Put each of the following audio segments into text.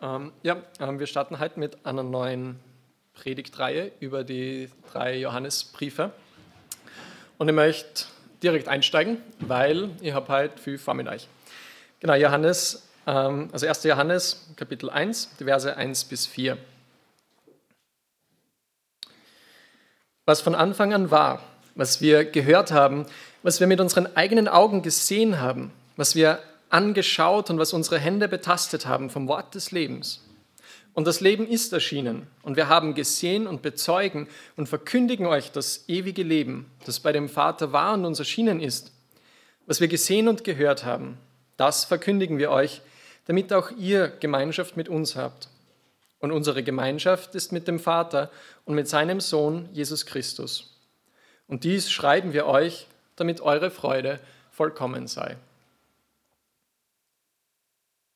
Ähm, ja, ähm, wir starten heute mit einer neuen Predigtreihe über die drei Johannesbriefe. Und ich möchte direkt einsteigen, weil ich habe heute viel vor mit euch. Genau, Johannes, ähm, also 1. Johannes, Kapitel 1, die Verse 1 bis 4. Was von Anfang an war, was wir gehört haben, was wir mit unseren eigenen Augen gesehen haben, was wir angeschaut und was unsere Hände betastet haben vom Wort des Lebens. Und das Leben ist erschienen und wir haben gesehen und bezeugen und verkündigen euch das ewige Leben, das bei dem Vater war und uns erschienen ist. Was wir gesehen und gehört haben, das verkündigen wir euch, damit auch ihr Gemeinschaft mit uns habt. Und unsere Gemeinschaft ist mit dem Vater und mit seinem Sohn Jesus Christus. Und dies schreiben wir euch, damit eure Freude vollkommen sei.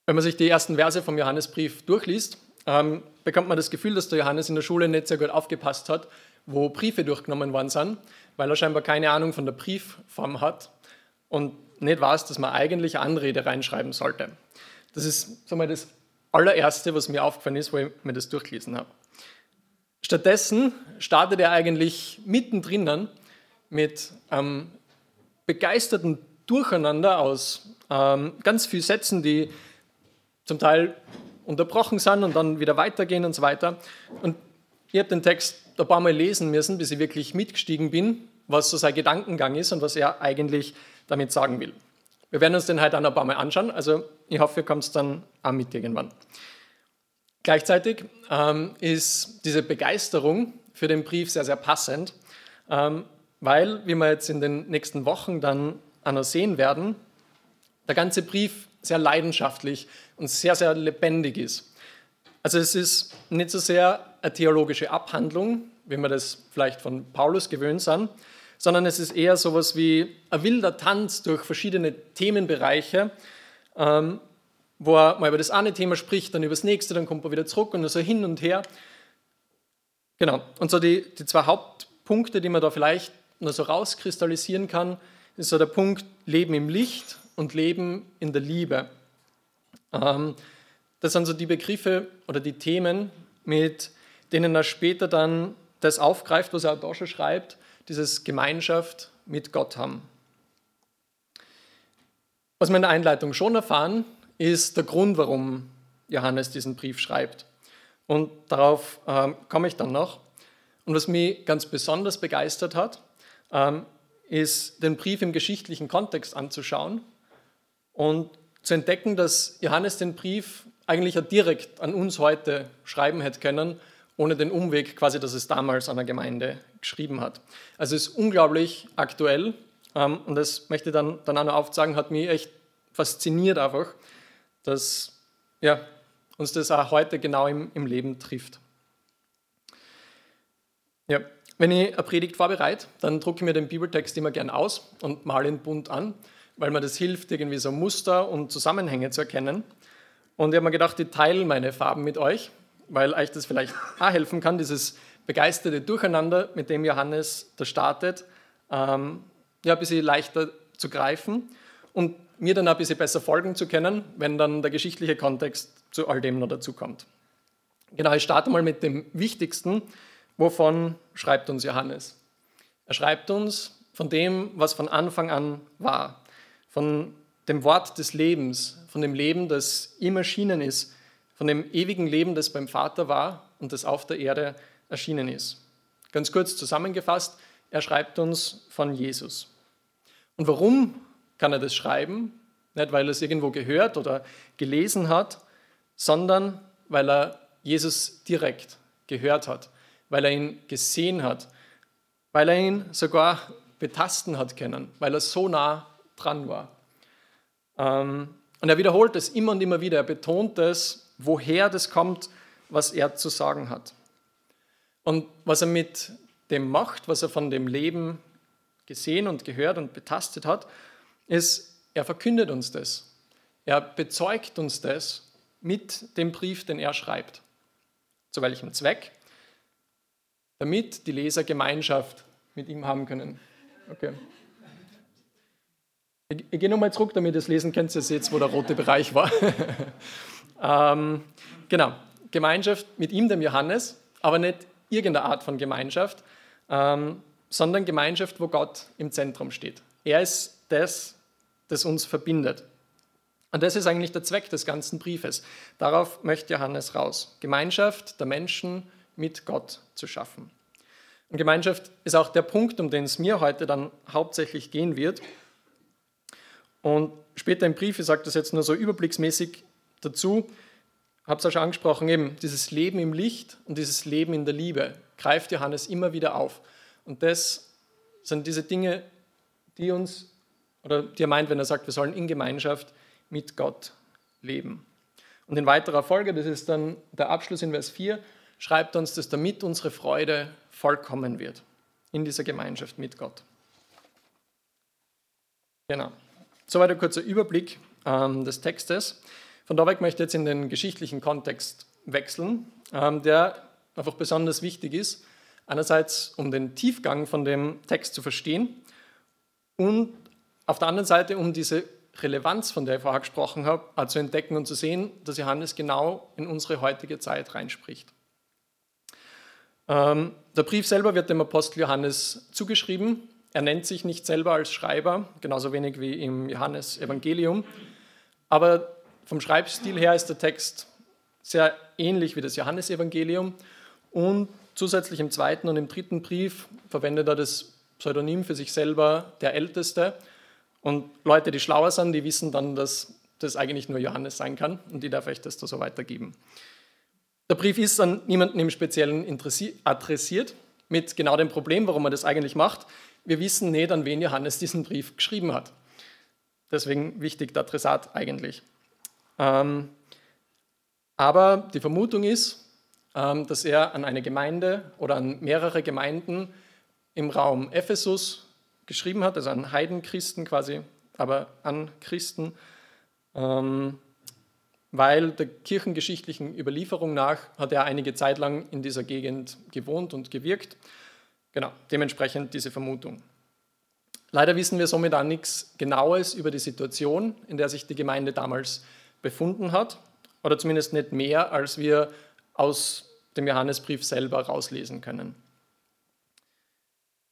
Wenn man sich die ersten Verse vom Johannesbrief durchliest, ähm, bekommt man das Gefühl, dass der Johannes in der Schule nicht sehr gut aufgepasst hat, wo Briefe durchgenommen worden sind, weil er scheinbar keine Ahnung von der Briefform hat und nicht weiß, dass man eigentlich Anrede reinschreiben sollte. Das ist so mal das allererste, was mir aufgefallen ist, wo ich mir das durchgelesen habe. Stattdessen startet er eigentlich mittendrin mit einem begeisterten Durcheinander aus ähm, ganz vielen Sätzen, die zum Teil unterbrochen sind und dann wieder weitergehen und so weiter. Und ich habe den Text ein paar Mal lesen müssen, bis ich wirklich mitgestiegen bin, was so sein Gedankengang ist und was er eigentlich damit sagen will. Wir werden uns den heute auch ein paar Mal anschauen, also ich hoffe, ihr kommt dann auch mit irgendwann. Gleichzeitig ähm, ist diese Begeisterung für den Brief sehr, sehr passend, ähm, weil, wie wir jetzt in den nächsten Wochen dann auch noch sehen werden, der ganze Brief sehr leidenschaftlich und sehr, sehr lebendig ist. Also es ist nicht so sehr eine theologische Abhandlung, wie wir das vielleicht von Paulus gewöhnt sind, sondern es ist eher so etwas wie ein wilder Tanz durch verschiedene Themenbereiche, ähm, wo er mal über das eine Thema spricht, dann über das nächste, dann kommt er wieder zurück und so hin und her. Genau, und so die, die zwei Hauptpunkte, die man da vielleicht nur so rauskristallisieren kann, ist so der Punkt Leben im Licht und Leben in der Liebe. Ähm, das sind so die Begriffe oder die Themen, mit denen er später dann das aufgreift, was er da schon schreibt, dieses Gemeinschaft mit Gott haben. Was wir in der Einleitung schon erfahren, ist der Grund, warum Johannes diesen Brief schreibt. Und darauf ähm, komme ich dann noch. Und was mich ganz besonders begeistert hat, ähm, ist den Brief im geschichtlichen Kontext anzuschauen und zu entdecken, dass Johannes den Brief eigentlich direkt an uns heute schreiben hätte können, ohne den Umweg quasi, dass es damals an der Gemeinde geschrieben hat. Also es ist unglaublich aktuell ähm, und das möchte ich dann, dann auch noch aufzeigen, hat mich echt fasziniert einfach, dass ja, uns das auch heute genau im, im Leben trifft. Ja, wenn ich eine Predigt vorbereite, dann drucke ich mir den Bibeltext immer gern aus und male ihn bunt an weil mir das hilft, irgendwie so Muster und Zusammenhänge zu erkennen. Und ich habe mir gedacht, ich teile meine Farben mit euch, weil euch das vielleicht auch helfen kann, dieses begeisterte Durcheinander, mit dem Johannes da startet, ähm, ja, ein bisschen leichter zu greifen und mir dann ein bisschen besser folgen zu können, wenn dann der geschichtliche Kontext zu all dem noch dazu kommt. Genau, ich starte mal mit dem Wichtigsten. Wovon schreibt uns Johannes? Er schreibt uns von dem, was von Anfang an war von dem Wort des Lebens, von dem Leben, das ihm erschienen ist, von dem ewigen Leben, das beim Vater war und das auf der Erde erschienen ist. Ganz kurz zusammengefasst, er schreibt uns von Jesus. Und warum kann er das schreiben? Nicht, weil er es irgendwo gehört oder gelesen hat, sondern weil er Jesus direkt gehört hat, weil er ihn gesehen hat, weil er ihn sogar betasten hat können, weil er so nah dran war. Ähm, und er wiederholt es immer und immer wieder. Er betont es, woher das kommt, was er zu sagen hat. Und was er mit dem macht, was er von dem Leben gesehen und gehört und betastet hat, ist, er verkündet uns das. Er bezeugt uns das mit dem Brief, den er schreibt. Zu welchem Zweck? Damit die Leser Gemeinschaft mit ihm haben können. Okay. Ich, gehe nochmal zurück, damit ihr es lesen könnt. Ihr seht, wo der rote Bereich war. Ähm, genau, Gemeinschaft mit ihm, dem Johannes, aber nicht irgendeine Art von Gemeinschaft, ähm, sondern Gemeinschaft, wo Gott im Zentrum steht. Er ist das, das uns verbindet. Und das ist eigentlich der Zweck des ganzen Briefes. Darauf möchte Johannes raus. Gemeinschaft der Menschen mit Gott zu schaffen. Und Gemeinschaft ist auch der Punkt, um den es mir heute dann hauptsächlich gehen wird. Und später im Brief, ich sage das jetzt nur so überblicksmäßig dazu, habe es auch schon angesprochen, eben dieses Leben im Licht und dieses Leben in der Liebe greift Johannes immer wieder auf. Und das sind diese Dinge, die uns, oder die er meint, wenn er sagt, wir sollen in Gemeinschaft mit Gott leben. Und in weiterer Folge, das ist dann der Abschluss in Vers 4, schreibt uns, dass damit unsere Freude vollkommen wird in dieser Gemeinschaft mit Gott. Genau. Soweit ein kurzer Überblick ähm, des Textes. Von da weg möchte ich jetzt in den geschichtlichen Kontext wechseln, ähm, der einfach besonders wichtig ist. Einerseits, um den Tiefgang von dem Text zu verstehen und auf der anderen Seite, um diese Relevanz, von der ich vorher gesprochen habe, zu entdecken und zu sehen, dass Johannes genau in unsere heutige Zeit reinspricht. Ähm, der Brief selber wird dem Apostel Johannes zugeschrieben. Er nennt sich nicht selber als Schreiber, genauso wenig wie im Johannesevangelium. Aber vom Schreibstil her ist der Text sehr ähnlich wie das Johannesevangelium. Und zusätzlich im zweiten und im dritten Brief verwendet er das Pseudonym für sich selber, der Älteste. Und Leute, die schlauer sind, die wissen dann, dass das eigentlich nur Johannes sein kann und die darf ich das da so weitergeben. Der Brief ist an niemanden im Speziellen adressiert, mit genau dem Problem, warum er das eigentlich macht. Wir wissen nicht, an wen Johannes diesen Brief geschrieben hat. Deswegen wichtig der Adressat eigentlich. Ähm, aber die Vermutung ist, ähm, dass er an eine Gemeinde oder an mehrere Gemeinden im Raum Ephesus geschrieben hat, also an Heidenchristen quasi, aber an Christen. Ähm, weil der kirchengeschichtlichen Überlieferung nach hat er einige Zeit lang in dieser Gegend gewohnt und gewirkt. Genau, dementsprechend diese Vermutung. Leider wissen wir somit auch nichts Genaues über die Situation, in der sich die Gemeinde damals befunden hat, oder zumindest nicht mehr, als wir aus dem Johannesbrief selber rauslesen können.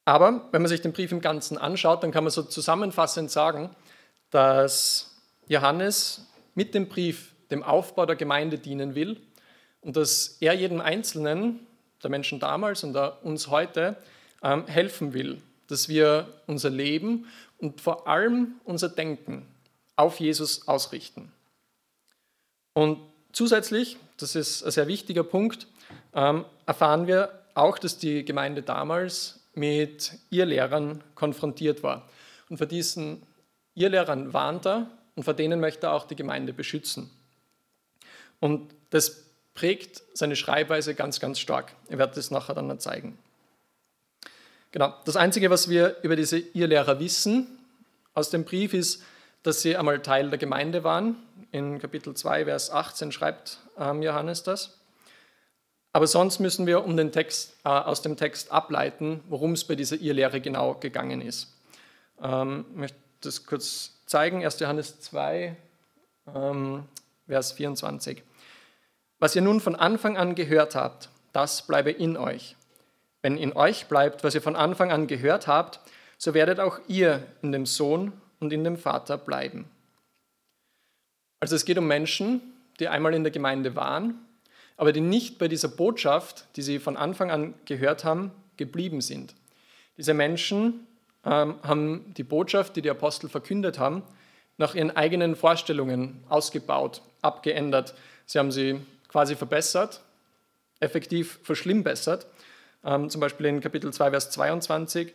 Aber wenn man sich den Brief im Ganzen anschaut, dann kann man so zusammenfassend sagen, dass Johannes mit dem Brief dem Aufbau der Gemeinde dienen will und dass er jedem Einzelnen, der Menschen damals und uns heute, ähm, helfen will, dass wir unser Leben und vor allem unser Denken auf Jesus ausrichten. Und zusätzlich, das ist ein sehr wichtiger Punkt, ähm, erfahren wir auch, dass die Gemeinde damals mit Irrlehrern konfrontiert war. Und vor diesen Irrlehrern warnt er und vor denen möchte er auch die Gemeinde beschützen. Und das prägt seine Schreibweise ganz, ganz stark. Ich werde das nachher dann zeigen. Genau. Das Einzige, was wir über diese Irrlehrer wissen aus dem Brief, ist, dass sie einmal Teil der Gemeinde waren. In Kapitel 2, Vers 18 schreibt ähm, Johannes das. Aber sonst müssen wir um den Text, äh, aus dem Text ableiten, worum es bei dieser Irrlehre genau gegangen ist. Ähm, ich möchte das kurz zeigen. 1. Johannes 2, ähm, Vers 24. Was ihr nun von Anfang an gehört habt, das bleibe in euch. Wenn in euch bleibt, was ihr von Anfang an gehört habt, so werdet auch ihr in dem Sohn und in dem Vater bleiben. Also es geht um Menschen, die einmal in der Gemeinde waren, aber die nicht bei dieser Botschaft, die sie von Anfang an gehört haben, geblieben sind. Diese Menschen ähm, haben die Botschaft, die die Apostel verkündet haben, nach ihren eigenen Vorstellungen ausgebaut, abgeändert. Sie haben sie quasi verbessert, effektiv verschlimmbessert. Ähm, zum Beispiel in Kapitel 2, Vers 22,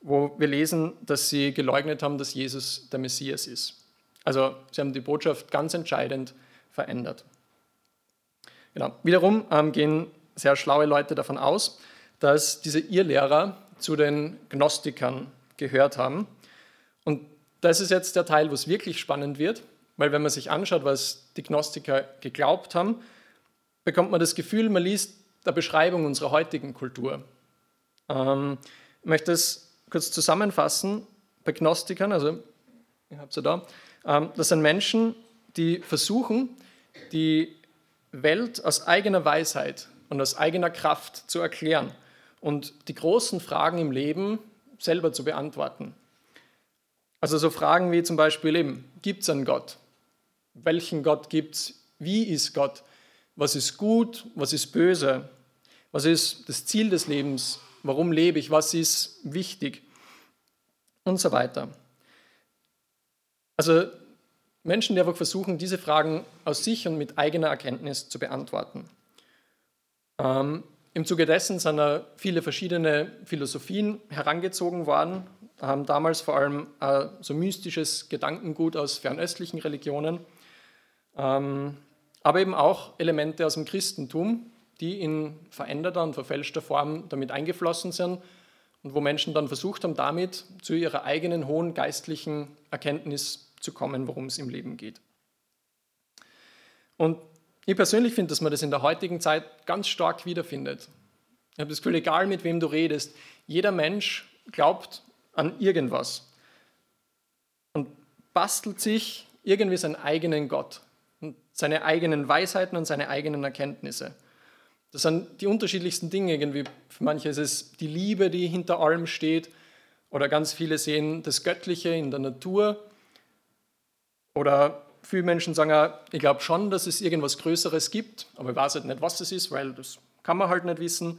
wo wir lesen, dass sie geleugnet haben, dass Jesus der Messias ist. Also sie haben die Botschaft ganz entscheidend verändert. Genau. Wiederum ähm, gehen sehr schlaue Leute davon aus, dass diese Irrlehrer zu den Gnostikern gehört haben. Und das ist jetzt der Teil, wo es wirklich spannend wird, weil wenn man sich anschaut, was die Gnostiker geglaubt haben, bekommt man das Gefühl, man liest der Beschreibung unserer heutigen Kultur. Ähm, ich möchte es kurz zusammenfassen. Bei Gnostikern, also ihr habt sie da, ähm, das sind Menschen, die versuchen, die Welt aus eigener Weisheit und aus eigener Kraft zu erklären und die großen Fragen im Leben selber zu beantworten. Also so Fragen wie zum Beispiel eben, gibt es einen Gott? Welchen Gott gibt es? Wie ist Gott? Was ist gut? Was ist böse? Was ist das Ziel des Lebens? Warum lebe ich? Was ist wichtig? Und so weiter. Also Menschen, die einfach versuchen, diese Fragen aus sich und mit eigener Erkenntnis zu beantworten. Ähm, Im Zuge dessen sind da viele verschiedene Philosophien herangezogen worden, haben damals vor allem äh, so mystisches Gedankengut aus fernöstlichen Religionen, ähm, aber eben auch Elemente aus dem Christentum, die in veränderter und verfälschter Form damit eingeflossen sind und wo Menschen dann versucht haben, damit zu ihrer eigenen hohen geistlichen Erkenntnis zu kommen, worum es im Leben geht. Und ich persönlich finde, dass man das in der heutigen Zeit ganz stark wiederfindet. Ich habe das Gefühl, egal mit wem du redest, jeder Mensch glaubt an irgendwas und bastelt sich irgendwie seinen eigenen Gott seine eigenen Weisheiten und seine eigenen Erkenntnisse. Das sind die unterschiedlichsten Dinge. Irgendwie für manche ist es die Liebe, die hinter allem steht, oder ganz viele sehen das Göttliche in der Natur oder viele Menschen sagen, ich glaube schon, dass es irgendwas Größeres gibt, aber ich weiß halt nicht, was es ist, weil das kann man halt nicht wissen.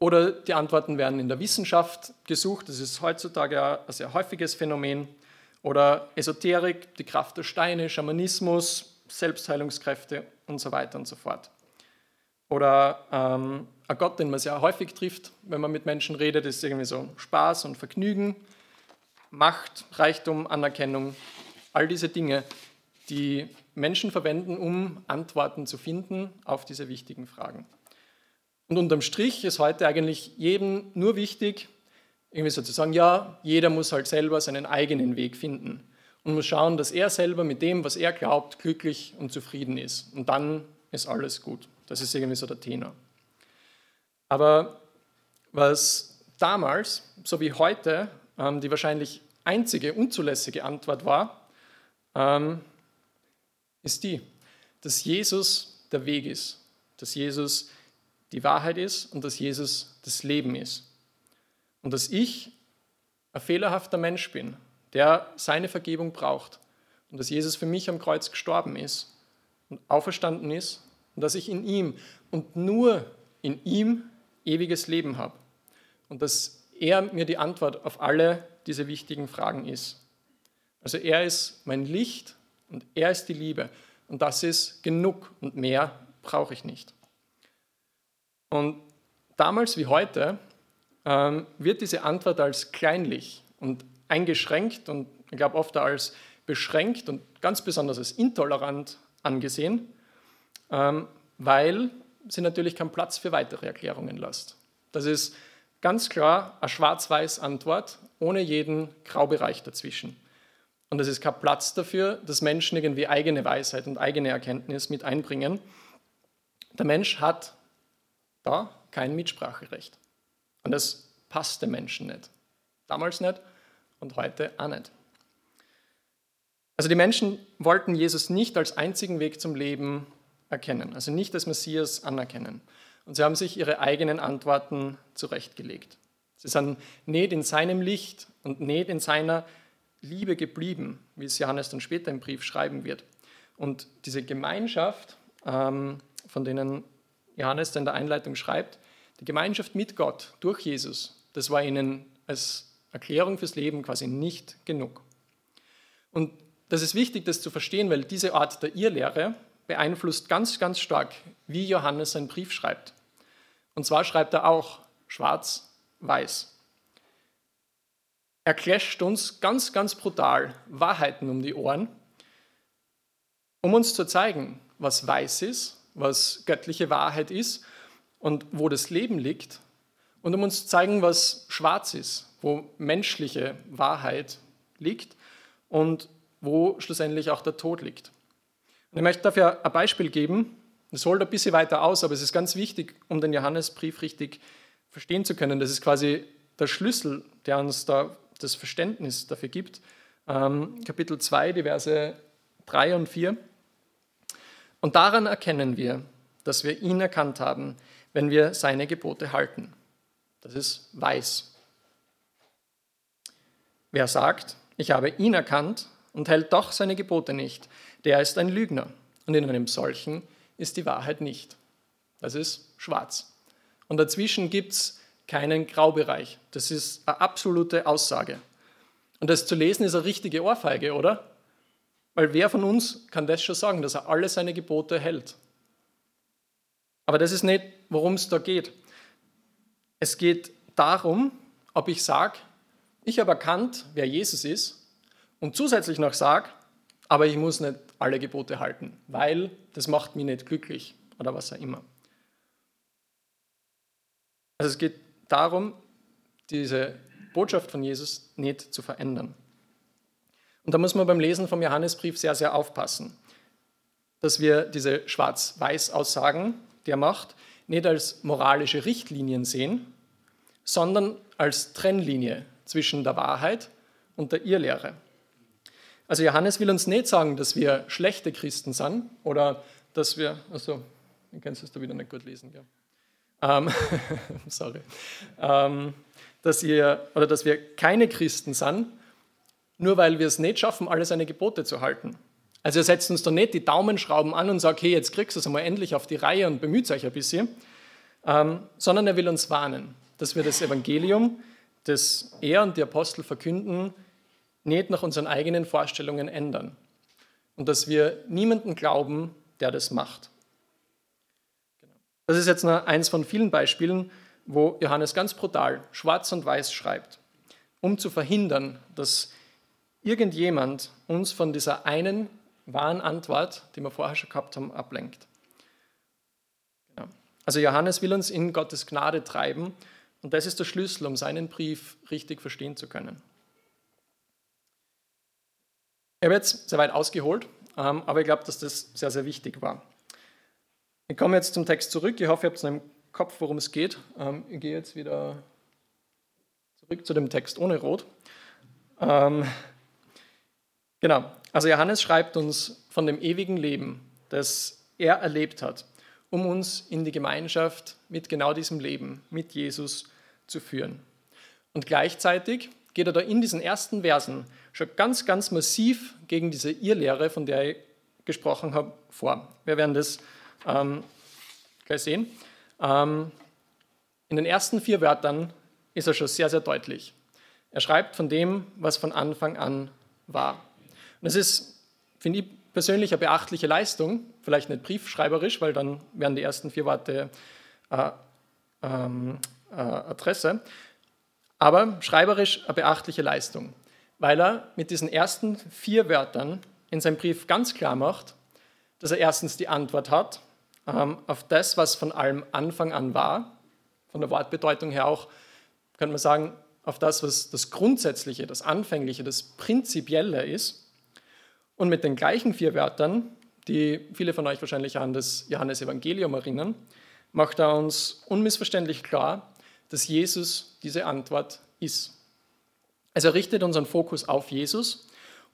Oder die Antworten werden in der Wissenschaft gesucht, das ist heutzutage ein sehr häufiges Phänomen. Oder Esoterik, die Kraft der Steine, Schamanismus, Selbstheilungskräfte und so weiter und so fort. Oder ähm, ein Gott, den man sehr häufig trifft, wenn man mit Menschen redet, ist irgendwie so Spaß und Vergnügen, Macht, Reichtum, Anerkennung All diese Dinge, die Menschen verwenden, um Antworten zu finden auf diese wichtigen Fragen. Und unterm Strich ist heute eigentlich jedem nur wichtig, irgendwie sozusagen, ja, jeder muss halt selber seinen eigenen Weg finden und muss schauen, dass er selber mit dem, was er glaubt, glücklich und zufrieden ist. Und dann ist alles gut. Das ist irgendwie so der Tenor. Aber was damals, so wie heute, ähm, die wahrscheinlich einzige unzulässige Antwort war, ähm, ist die, dass Jesus der Weg ist, dass Jesus die Wahrheit ist und dass Jesus das Leben ist. Und dass ich ein fehlerhafter Mensch bin, der seine Vergebung braucht. Und dass Jesus für mich am Kreuz gestorben ist und auferstanden ist und dass ich in ihm und nur in ihm ewiges Leben habe. Und dass er mir die Antwort auf alle diese wichtigen Fragen ist. Also er ist mein Licht und er ist die Liebe. Und das ist genug und mehr brauche ich nicht. Und damals wie heute ähm, wird diese Antwort als kleinlich und eingeschränkt und ich glaube oft als beschränkt und ganz besonders als intolerant angesehen, ähm, weil sie natürlich keinen Platz für weitere Erklärungen lässt. Das ist ganz klar eine schwarz-weiß Antwort ohne jeden Graubereich dazwischen. Und es ist kein Platz dafür, dass Menschen irgendwie eigene Weisheit und eigene Erkenntnis mit einbringen. Der Mensch hat da kein Mitspracherecht. Und das passt dem Menschen nicht. Damals nicht und heute auch nicht. Also die Menschen wollten Jesus nicht als einzigen Weg zum Leben erkennen, also nicht als Messias anerkennen. Und sie haben sich ihre eigenen Antworten zurechtgelegt. Sie sind nicht in seinem Licht und nicht in seiner Liebe geblieben, wie es Johannes dann später im Brief schreiben wird. Und diese Gemeinschaft, ähm, von denen Johannes dann in der Einleitung schreibt, die Gemeinschaft mit Gott durch Jesus, das war ihnen als Erklärung fürs Leben quasi nicht genug. Und das ist wichtig, das zu verstehen, weil diese Art der Irrlehre beeinflusst ganz, ganz stark, wie Johannes seinen Brief schreibt. Und zwar schreibt er auch schwarz-weiß. Er clasht uns ganz, ganz brutal Wahrheiten um die Ohren, um uns zu zeigen, was weiß ist, was göttliche Wahrheit ist und wo das Leben liegt und um uns zu zeigen, was schwarz ist, wo menschliche Wahrheit liegt und wo schlussendlich auch der Tod liegt. Und ich möchte dafür ein Beispiel geben. Es holt ein bisschen weiter aus, aber es ist ganz wichtig, um den Johannesbrief richtig verstehen zu können. Das ist quasi der Schlüssel, der uns da das Verständnis dafür gibt. Ähm, Kapitel 2, die Verse 3 und 4. Und daran erkennen wir, dass wir ihn erkannt haben, wenn wir seine Gebote halten. Das ist weiß. Wer sagt, ich habe ihn erkannt und hält doch seine Gebote nicht, der ist ein Lügner. Und in einem solchen ist die Wahrheit nicht. Das ist schwarz. Und dazwischen gibt es keinen Graubereich. Das ist eine absolute Aussage. Und das zu lesen ist eine richtige Ohrfeige, oder? Weil wer von uns kann das schon sagen, dass er alle seine Gebote hält? Aber das ist nicht, worum es da geht. Es geht darum, ob ich sage, ich habe erkannt, wer Jesus ist und zusätzlich noch sage, aber ich muss nicht alle Gebote halten, weil das macht mich nicht glücklich oder was auch immer. Also es geht darum, diese Botschaft von Jesus nicht zu verändern. Und da muss man beim Lesen vom Johannesbrief sehr, sehr aufpassen, dass wir diese Schwarz-Weiß-Aussagen, die er macht, nicht als moralische Richtlinien sehen, sondern als Trennlinie zwischen der Wahrheit und der Irrlehre. Also Johannes will uns nicht sagen, dass wir schlechte Christen sind oder dass wir, also, ich kann es da wieder nicht gut lesen, ja. Ähm, sorry. Ähm, dass, ihr, oder dass wir keine Christen sind, nur weil wir es nicht schaffen, alle seine Gebote zu halten. Also er setzt uns da nicht die Daumenschrauben an und sagt, hey, jetzt kriegst du es einmal endlich auf die Reihe und bemüht euch ein bisschen, ähm, sondern er will uns warnen, dass wir das Evangelium, das er und die Apostel verkünden, nicht nach unseren eigenen Vorstellungen ändern und dass wir niemanden glauben, der das macht. Das ist jetzt nur eins von vielen Beispielen, wo Johannes ganz brutal schwarz und weiß schreibt, um zu verhindern, dass irgendjemand uns von dieser einen wahren Antwort, die wir vorher schon gehabt haben, ablenkt. Also Johannes will uns in Gottes Gnade treiben und das ist der Schlüssel, um seinen Brief richtig verstehen zu können. Ich habe jetzt sehr weit ausgeholt, ähm, aber ich glaube, dass das sehr, sehr wichtig war. Ich komme jetzt zum Text zurück. Ich hoffe, ihr habt es im Kopf, worum es geht. Ähm, ich gehe jetzt wieder zurück zu dem Text ohne Rot. Ähm, genau, also Johannes schreibt uns von dem ewigen Leben, das er erlebt hat, um uns in die Gemeinschaft mit genau diesem Leben, mit Jesus zu führen. Und gleichzeitig geht er da in diesen ersten Versen schon ganz, ganz massiv gegen diese Irrlehre, von der ich gesprochen habe, vor. Wir werden das ähm, gleich sehen. Ähm, in den ersten vier Wörtern ist er schon sehr, sehr deutlich. Er schreibt von dem, was von Anfang an war. Und es ist, finde ich, persönlich eine beachtliche Leistung, vielleicht nicht briefschreiberisch, weil dann wären die ersten vier Worte äh, ähm, äh, Adresse, aber schreiberisch eine beachtliche Leistung, weil er mit diesen ersten vier Wörtern in seinem Brief ganz klar macht, dass er erstens die Antwort hat ähm, auf das, was von allem Anfang an war, von der Wortbedeutung her auch, könnte man sagen, auf das, was das Grundsätzliche, das Anfängliche, das Prinzipielle ist. Und mit den gleichen vier Wörtern, die viele von euch wahrscheinlich an das Johannesevangelium erinnern, macht er uns unmissverständlich klar, dass Jesus diese Antwort ist. Also er richtet unseren Fokus auf Jesus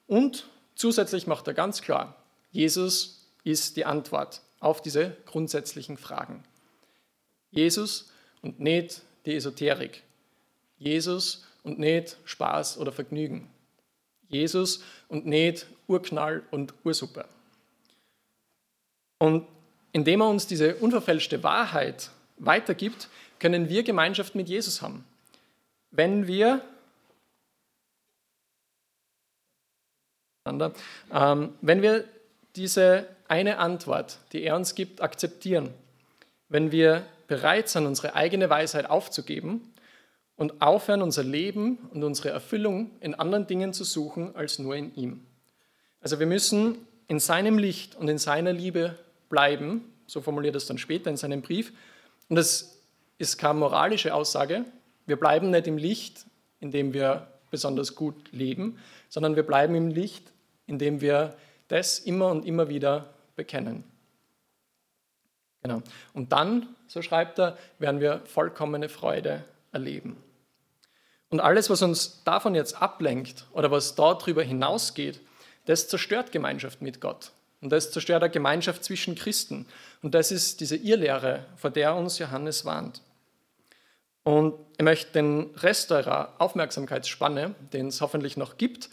und zusätzlich macht er ganz klar, Jesus ist die Antwort auf diese grundsätzlichen Fragen. Jesus und nicht die Esoterik. Jesus und nicht Spaß oder Vergnügen. Jesus und nicht Urknall und Ursuppe. Und indem er uns diese unverfälschte Wahrheit weitergibt, können wir Gemeinschaft mit Jesus haben. Wenn wir ähm, wenn wir diese eine Antwort, die er uns gibt, akzeptieren, wenn wir bereit sind, unsere eigene Weisheit aufzugeben und aufhören, unser Leben und unsere Erfüllung in anderen Dingen zu suchen als nur in ihm. Also wir müssen in seinem Licht und in seiner Liebe bleiben, so formuliert er es dann später in seinem Brief. Und das ist keine moralische Aussage. Wir bleiben nicht im Licht, indem wir besonders gut leben, sondern wir bleiben im Licht, indem wir das immer und immer wieder bekennen. Genau. Und dann, so schreibt er, werden wir vollkommene Freude erleben. Und alles, was uns davon jetzt ablenkt oder was darüber hinausgeht, das zerstört Gemeinschaft mit Gott. Und das zerstört eine Gemeinschaft zwischen Christen. Und das ist diese Irrlehre, vor der uns Johannes warnt. Und ich möchte den Rest eurer Aufmerksamkeitsspanne, den es hoffentlich noch gibt,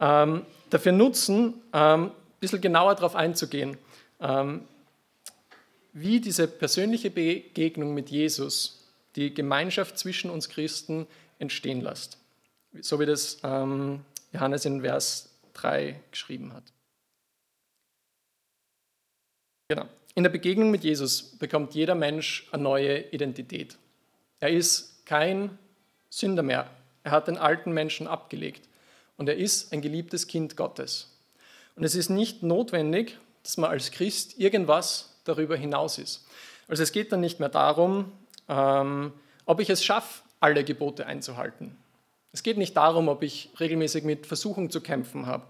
ähm, dafür nutzen, ähm, ein bisschen genauer darauf einzugehen, ähm, wie diese persönliche Begegnung mit Jesus die Gemeinschaft zwischen uns Christen entstehen lässt. So wie das ähm, Johannes in Vers 3 geschrieben hat. Genau. In der Begegnung mit Jesus bekommt jeder Mensch eine neue Identität. Er ist kein Sünder mehr. Er hat den alten Menschen abgelegt und er ist ein geliebtes Kind Gottes. Und es ist nicht notwendig, dass man als Christ irgendwas darüber hinaus ist. Also es geht dann nicht mehr darum, ähm, ob ich es schaffe, alle Gebote einzuhalten. Es geht nicht darum, ob ich regelmäßig mit Versuchung zu kämpfen habe,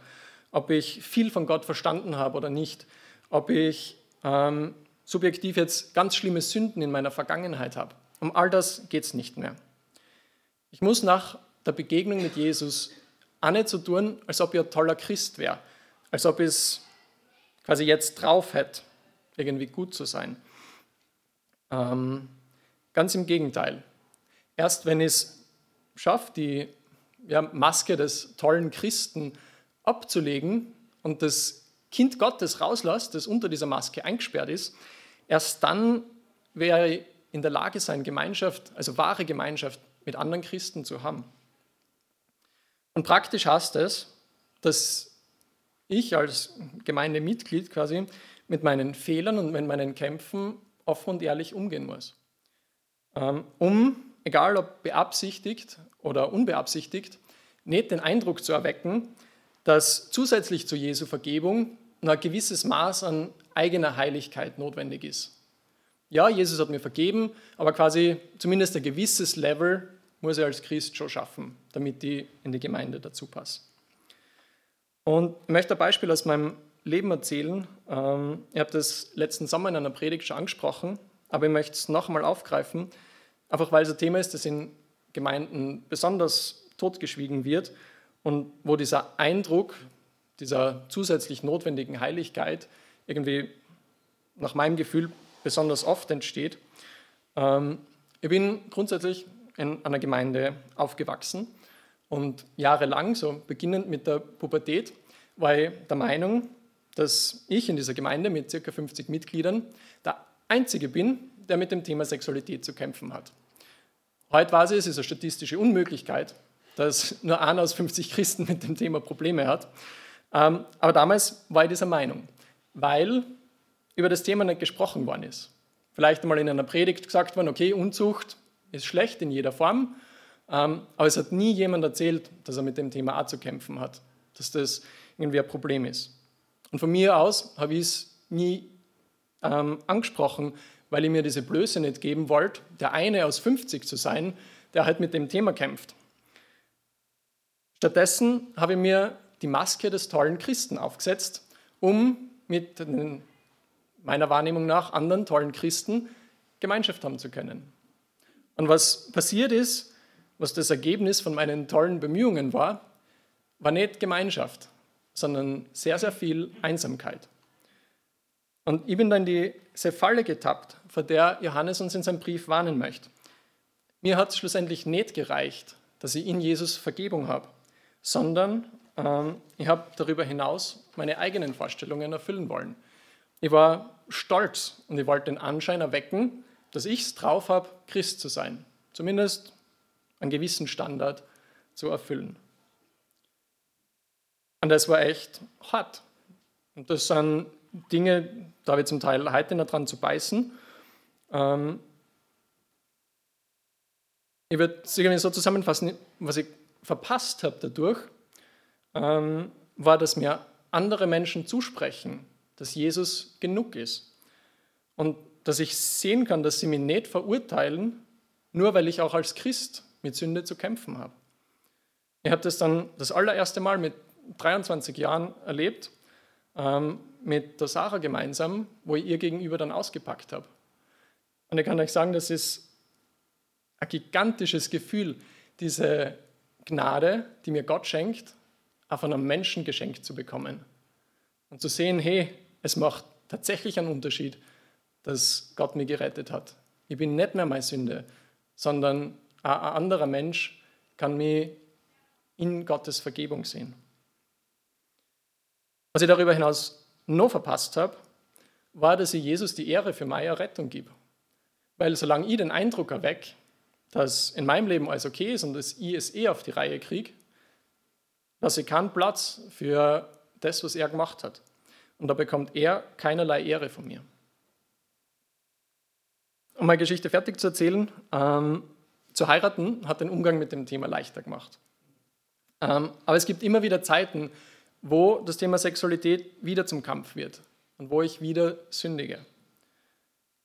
ob ich viel von Gott verstanden habe oder nicht, ob ich ähm, subjektiv jetzt ganz schlimme Sünden in meiner Vergangenheit habe. Um all das geht es nicht mehr. Ich muss nach der Begegnung mit Jesus nicht so tun, als ob ich ein toller Christ wäre, als ob ich es quasi jetzt drauf hätte, irgendwie gut zu sein. Ähm, ganz im Gegenteil. Erst wenn ich es schaffe, die ja, Maske des tollen Christen abzulegen und das Kind Gottes rauslässt, das unter dieser Maske eingesperrt ist, erst dann wäre ich in der Lage sein, Gemeinschaft, also wahre Gemeinschaft mit anderen Christen zu haben. Und praktisch heißt es, dass ich als Gemeindemitglied quasi mit meinen Fehlern und mit meinen Kämpfen offen und ehrlich umgehen muss. Ähm, um, egal ob beabsichtigt oder unbeabsichtigt, nicht den Eindruck zu erwecken, dass zusätzlich zu Jesu Vergebung noch ein gewisses Maß an eigener Heiligkeit notwendig ist. Ja, Jesus hat mir vergeben, aber quasi zumindest ein gewisses Level muss er als Christ schon schaffen, damit ich in die Gemeinde dazu passe. Und ich möchte ein Beispiel aus meinem Leben erzählen. Ähm, ich habe das letzten Sommer in einer Predigt schon angesprochen, aber ich möchte es nochmal aufgreifen, einfach weil es ein Thema ist, das in Gemeinden besonders totgeschwiegen wird und wo dieser Eindruck dieser zusätzlich notwendigen Heiligkeit irgendwie nach meinem Gefühl besonders oft entsteht. Ähm, ich bin grundsätzlich in einer Gemeinde aufgewachsen und jahrelang, so beginnend mit der Pubertät, war ich der Meinung, dass ich in dieser Gemeinde mit ca. 50 Mitgliedern der Einzige bin, der mit dem Thema Sexualität zu kämpfen hat. Heute weiß ich, es ist eine statistische Unmöglichkeit, dass nur einer aus 50 Christen mit dem Thema Probleme hat. Ähm, aber damals war ich dieser Meinung, weil über das Thema nicht gesprochen worden ist. Vielleicht einmal in einer Predigt gesagt worden, okay, Unzucht ist schlecht in jeder Form, ähm, aber es hat nie jemand erzählt, dass er mit dem Thema auch zu kämpfen hat, dass das irgendwie ein Problem ist. Und von mir aus habe ich es nie ähm, angesprochen, weil ich mir diese Blöße nicht geben wollte, der eine aus 50 zu sein, der halt mit dem Thema kämpft. Stattdessen habe ich mir die Maske des tollen Christen aufgesetzt, um mit den, meiner Wahrnehmung nach anderen tollen Christen Gemeinschaft haben zu können. Und was passiert ist, was das Ergebnis von meinen tollen Bemühungen war, war nicht Gemeinschaft, sondern sehr, sehr viel Einsamkeit. Und ich bin dann in diese Falle getappt, vor der Johannes uns in seinem Brief warnen möchte. Mir hat es schlussendlich nicht gereicht, dass ich in Jesus Vergebung habe, sondern ähm, ich habe darüber hinaus meine eigenen Vorstellungen erfüllen wollen. Ich war stolz und ich wollte den Anschein erwecken, dass ich es drauf habe, Christ zu sein. Zumindest einen gewissen Standard zu erfüllen. Und das war echt hart. Und das sind Dinge, da habe ich zum Teil heute noch dran zu beißen. Ähm, ich würde es so zusammenfassen, was ich verpasst habe dadurch, ähm, war, dass mir andere Menschen zusprechen, dass Jesus genug ist. Und dass ich sehen kann, dass sie mich nicht verurteilen, nur weil ich auch als Christ mit Sünde zu kämpfen habe. Ich habe das dann das allererste Mal mit 23 Jahren erlebt, ähm, mit der Sarah gemeinsam, wo ich ihr gegenüber dann ausgepackt habe. Und ich kann euch sagen, das ist ein gigantisches Gefühl, diese Gnade, die mir Gott schenkt, auch von einem Menschen geschenkt zu bekommen. Und zu sehen, hey, es macht tatsächlich einen Unterschied, dass Gott mich gerettet hat. Ich bin nicht mehr meine Sünde, sondern ein anderer Mensch kann mich in Gottes Vergebung sehen. Was ich darüber hinaus noch verpasst habe, war, dass ich Jesus die Ehre für meine Rettung gebe. Weil solange ich den Eindruck erwecke, dass in meinem Leben alles okay ist und dass ich es eh auf die Reihe kriege, lasse ich keinen Platz für das, was er gemacht hat. Und da bekommt er keinerlei Ehre von mir. Um meine Geschichte fertig zu erzählen, ähm, zu heiraten hat den Umgang mit dem Thema leichter gemacht. Ähm, aber es gibt immer wieder Zeiten, wo das Thema Sexualität wieder zum Kampf wird und wo ich wieder sündige.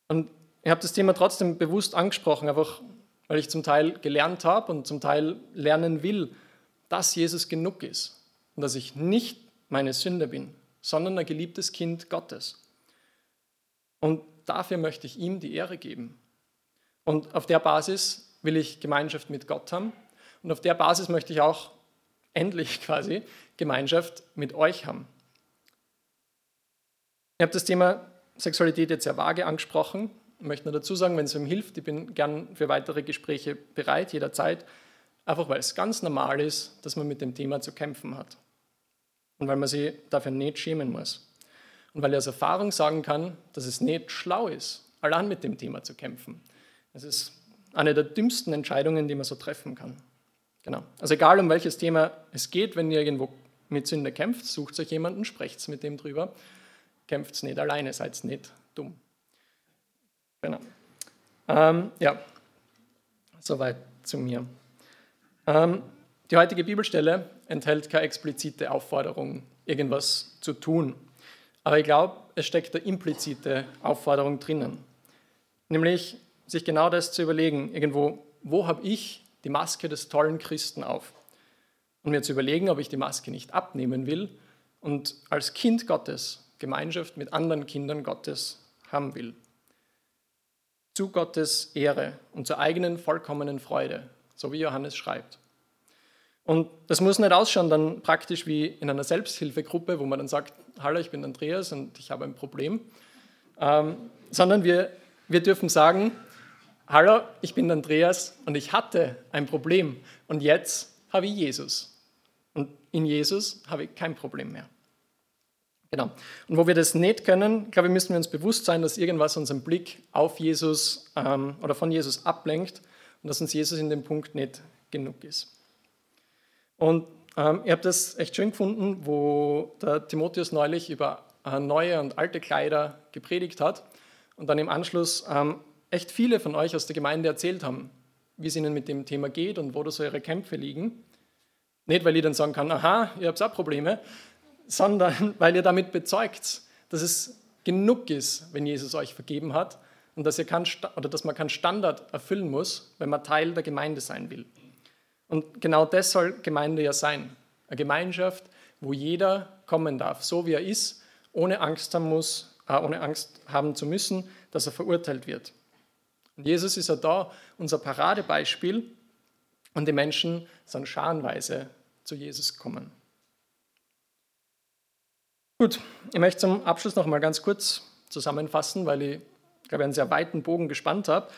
Und ich habe das Thema trotzdem bewusst angesprochen, einfach weil ich zum Teil gelernt habe und zum Teil lernen will, dass Jesus genug ist und dass ich nicht meine Sünde bin, sondern ein geliebtes Kind Gottes. Und dafür möchte ich ihm die Ehre geben. Und auf der Basis will ich Gemeinschaft mit Gott haben und auf der Basis möchte ich auch endlich quasi Gemeinschaft mit euch haben. Ich habe das Thema Sexualität jetzt sehr vage angesprochen. Ich möchte nur dazu sagen, wenn es ihm hilft, ich bin gern für weitere Gespräche bereit, jederzeit, einfach weil es ganz normal ist, dass man mit dem Thema zu kämpfen hat. Und weil man sich dafür nicht schämen muss. Und weil ich aus Erfahrung sagen kann, dass es nicht schlau ist, allein mit dem Thema zu kämpfen. Es ist eine der dümmsten Entscheidungen, die man so treffen kann. Genau. Also egal um welches Thema es geht, wenn ihr irgendwo mit Sünde kämpft, sucht euch jemanden, sprecht mit dem drüber. Kämpft nicht alleine, seid nicht dumm. Genau. Ähm, ja, soweit zu mir. Ähm, die heutige Bibelstelle enthält keine explizite Aufforderung, irgendwas zu tun. Aber ich glaube, es steckt eine implizite Aufforderung drinnen. Nämlich sich genau das zu überlegen, irgendwo, wo habe ich die Maske des tollen Christen auf. Und mir zu überlegen, ob ich die Maske nicht abnehmen will und als Kind Gottes Gemeinschaft mit anderen Kindern Gottes haben will. Zu Gottes Ehre und zur eigenen vollkommenen Freude, so wie Johannes schreibt. Und das muss nicht ausschauen dann praktisch wie in einer Selbsthilfegruppe, wo man dann sagt, hallo, ich bin Andreas und ich habe ein Problem, ähm, sondern wir, wir dürfen sagen, hallo, ich bin Andreas und ich hatte ein Problem und jetzt habe ich Jesus. Und in Jesus habe ich kein Problem mehr. Genau. Und wo wir das nicht können, glaube ich, müssen wir uns bewusst sein, dass irgendwas unseren Blick auf Jesus ähm, oder von Jesus ablenkt und dass uns Jesus in dem Punkt nicht genug ist. Und ähm, ich habe das echt schön gefunden, wo der Timotheus neulich über äh, neue und alte Kleider gepredigt hat und dann im Anschluss ähm, echt viele von euch aus der Gemeinde erzählt haben, wie es ihnen mit dem Thema geht und wo da so ihre Kämpfe liegen. Nicht, weil ich dann sagen kann, aha, ihr habt auch Probleme, sondern weil ihr damit bezeugt, dass es genug ist, wenn Jesus euch vergeben hat und dass, ihr kann, oder dass man keinen Standard erfüllen muss, wenn man Teil der Gemeinde sein will. Und genau das soll Gemeinde ja sein. Eine Gemeinschaft, wo jeder kommen darf, so wie er ist, ohne Angst haben, muss, äh, ohne Angst haben zu müssen, dass er verurteilt wird. Und Jesus ist ja da unser Paradebeispiel und die Menschen sind scharenweise zu Jesus kommen. Gut, ich möchte zum Abschluss noch mal ganz kurz zusammenfassen, weil ich, glaube ich, einen sehr weiten Bogen gespannt habe.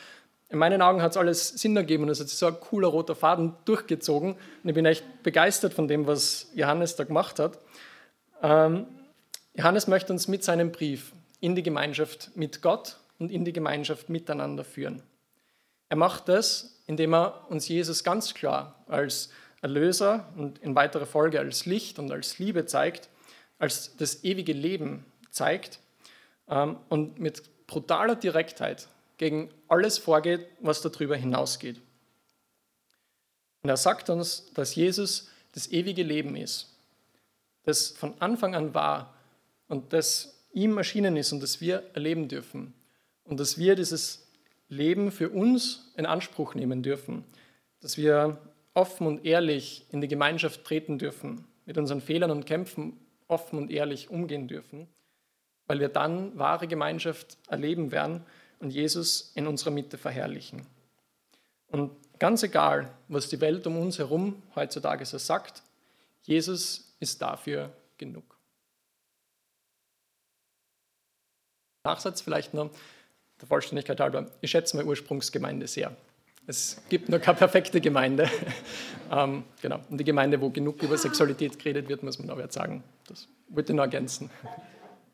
In meinen Augen hat es alles Sinn ergeben und es hat so ein cooler roter Faden durchgezogen. Und ich bin echt begeistert von dem, was Johannes da gemacht hat. Ähm, Johannes möchte uns mit seinem Brief in die Gemeinschaft mit Gott und in die Gemeinschaft miteinander führen. Er macht das, indem er uns Jesus ganz klar als Erlöser und in weiterer Folge als Licht und als Liebe zeigt, als das ewige Leben zeigt ähm, und mit brutaler Direktheit gegen alles vorgeht, was darüber hinausgeht. Und er sagt uns, dass Jesus das ewige Leben ist, das von Anfang an war und das ihm erschienen ist und das wir erleben dürfen und dass wir dieses Leben für uns in Anspruch nehmen dürfen, dass wir offen und ehrlich in die Gemeinschaft treten dürfen, mit unseren Fehlern und Kämpfen offen und ehrlich umgehen dürfen, weil wir dann wahre Gemeinschaft erleben werden und Jesus in unserer Mitte verherrlichen. Und ganz egal, was die Welt um uns herum heutzutage so sagt, Jesus ist dafür genug. Nachsatz vielleicht noch, der Vollständigkeit halber. Ich schätze meine Ursprungsgemeinde sehr. Es gibt noch keine perfekte Gemeinde. ähm, genau. Und die Gemeinde, wo genug über Sexualität geredet wird, muss man aber jetzt sagen. Das wollte ich noch ergänzen.